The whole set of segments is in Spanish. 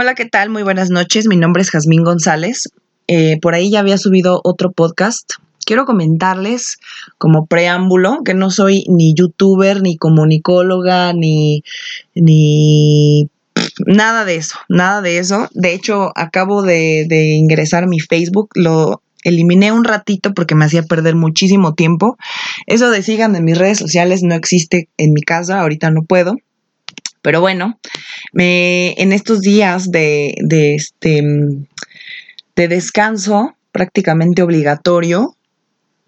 Hola, ¿qué tal? Muy buenas noches. Mi nombre es Jazmín González. Eh, por ahí ya había subido otro podcast. Quiero comentarles como preámbulo que no soy ni youtuber, ni comunicóloga, ni, ni nada de eso, nada de eso. De hecho, acabo de, de ingresar mi Facebook, lo eliminé un ratito porque me hacía perder muchísimo tiempo. Eso de sigan en mis redes sociales no existe en mi casa, ahorita no puedo. Pero bueno, me, en estos días de, de, este, de descanso prácticamente obligatorio,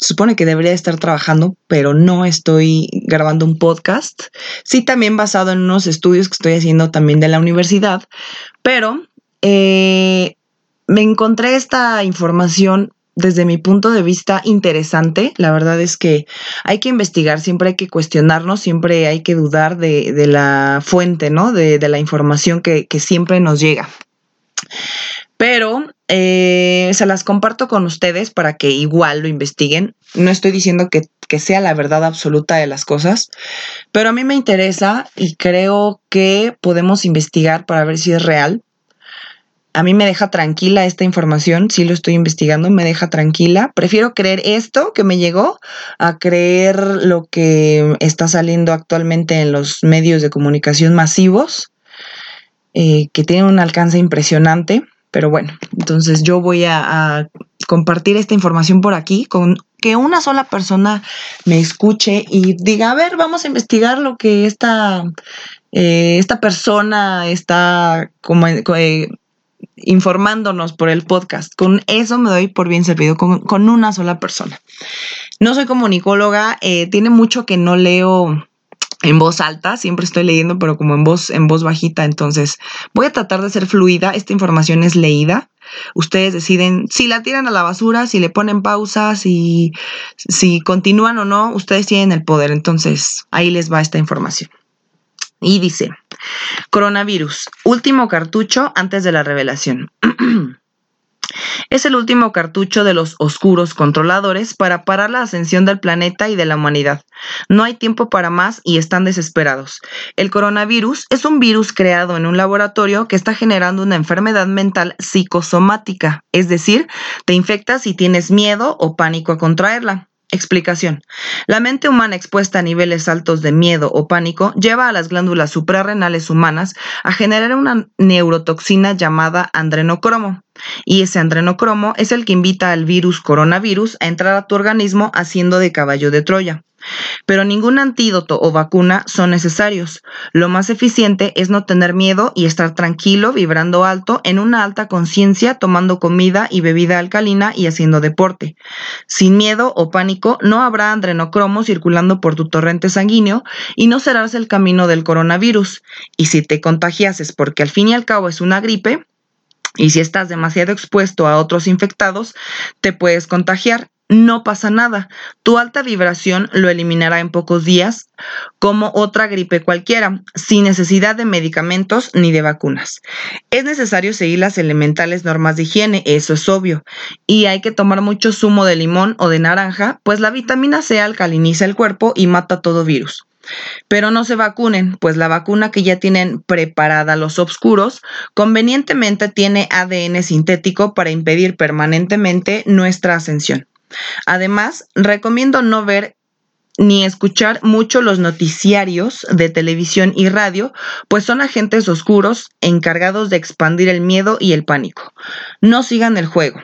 supone que debería estar trabajando, pero no estoy grabando un podcast. Sí, también basado en unos estudios que estoy haciendo también de la universidad, pero eh, me encontré esta información desde mi punto de vista interesante. La verdad es que hay que investigar, siempre hay que cuestionarnos, siempre hay que dudar de, de la fuente, ¿no? De, de la información que, que, siempre nos llega. Pero eh, se las comparto con ustedes para que igual lo investiguen. No estoy diciendo que, que sea la verdad absoluta de las cosas, pero a mí me interesa y creo que podemos investigar para ver si es real a mí me deja tranquila esta información, sí lo estoy investigando, me deja tranquila. Prefiero creer esto que me llegó a creer lo que está saliendo actualmente en los medios de comunicación masivos, eh, que tienen un alcance impresionante. Pero bueno, entonces yo voy a, compartir esta información por aquí con que una sola persona me escuche y diga, a ver, vamos a investigar lo que esta, eh, esta persona está como, eh, informándonos por el podcast. Con eso me doy por bien servido, con, con una sola persona. No soy comunicóloga, eh, tiene mucho que no leo en voz alta, siempre estoy leyendo, pero como en voz, en voz bajita, entonces voy a tratar de ser fluida, esta información es leída. Ustedes deciden si la tiran a la basura, si le ponen pausa, si, si continúan o no, ustedes tienen el poder, entonces ahí les va esta información. Y dice, coronavirus, último cartucho antes de la revelación. Es el último cartucho de los oscuros controladores para parar la ascensión del planeta y de la humanidad. No hay tiempo para más y están desesperados. El coronavirus es un virus creado en un laboratorio que está generando una enfermedad mental psicosomática, es decir, te infectas si tienes miedo o pánico a contraerla. Explicación. La mente humana expuesta a niveles altos de miedo o pánico lleva a las glándulas suprarrenales humanas a generar una neurotoxina llamada andrenocromo. Y ese andrenocromo es el que invita al virus coronavirus a entrar a tu organismo haciendo de caballo de Troya. Pero ningún antídoto o vacuna son necesarios. Lo más eficiente es no tener miedo y estar tranquilo, vibrando alto, en una alta conciencia, tomando comida y bebida alcalina y haciendo deporte. Sin miedo o pánico, no habrá adrenocromo circulando por tu torrente sanguíneo y no serás el camino del coronavirus. Y si te contagiases porque al fin y al cabo es una gripe, y si estás demasiado expuesto a otros infectados, te puedes contagiar no pasa nada. Tu alta vibración lo eliminará en pocos días, como otra gripe cualquiera, sin necesidad de medicamentos ni de vacunas. Es necesario seguir las elementales normas de higiene, eso es obvio, y hay que tomar mucho zumo de limón o de naranja, pues la vitamina C alcaliniza el cuerpo y mata todo virus. Pero no se vacunen, pues la vacuna que ya tienen preparada los obscuros convenientemente tiene ADN sintético para impedir permanentemente nuestra ascensión. Además, recomiendo no ver ni escuchar mucho los noticiarios de televisión y radio, pues son agentes oscuros encargados de expandir el miedo y el pánico. No sigan el juego.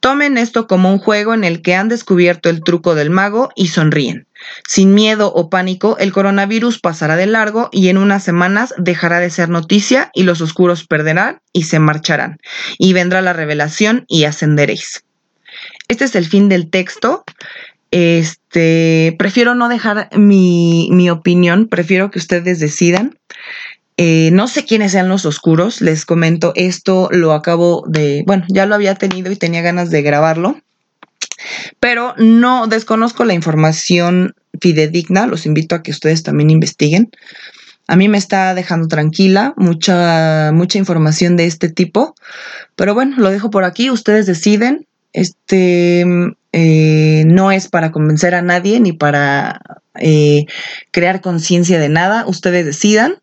Tomen esto como un juego en el que han descubierto el truco del mago y sonríen. Sin miedo o pánico, el coronavirus pasará de largo y en unas semanas dejará de ser noticia y los oscuros perderán y se marcharán. Y vendrá la revelación y ascenderéis. Este es el fin del texto. Este, prefiero no dejar mi, mi opinión, prefiero que ustedes decidan. Eh, no sé quiénes sean los oscuros, les comento, esto lo acabo de, bueno, ya lo había tenido y tenía ganas de grabarlo, pero no desconozco la información fidedigna, los invito a que ustedes también investiguen. A mí me está dejando tranquila mucha, mucha información de este tipo, pero bueno, lo dejo por aquí, ustedes deciden. Este eh, no es para convencer a nadie ni para eh, crear conciencia de nada. Ustedes decidan.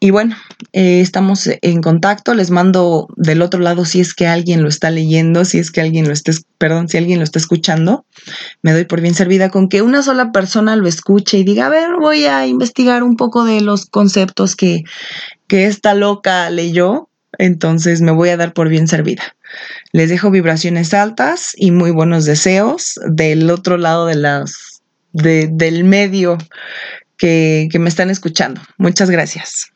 y bueno, eh, estamos en contacto. Les mando del otro lado si es que alguien lo está leyendo, si es que alguien lo está, perdón, si alguien lo está escuchando. Me doy por bien servida con que una sola persona lo escuche y diga, a ver, voy a investigar un poco de los conceptos que, que esta loca leyó. Entonces me voy a dar por bien servida. Les dejo vibraciones altas y muy buenos deseos del otro lado de las, del medio que, que me están escuchando. Muchas gracias.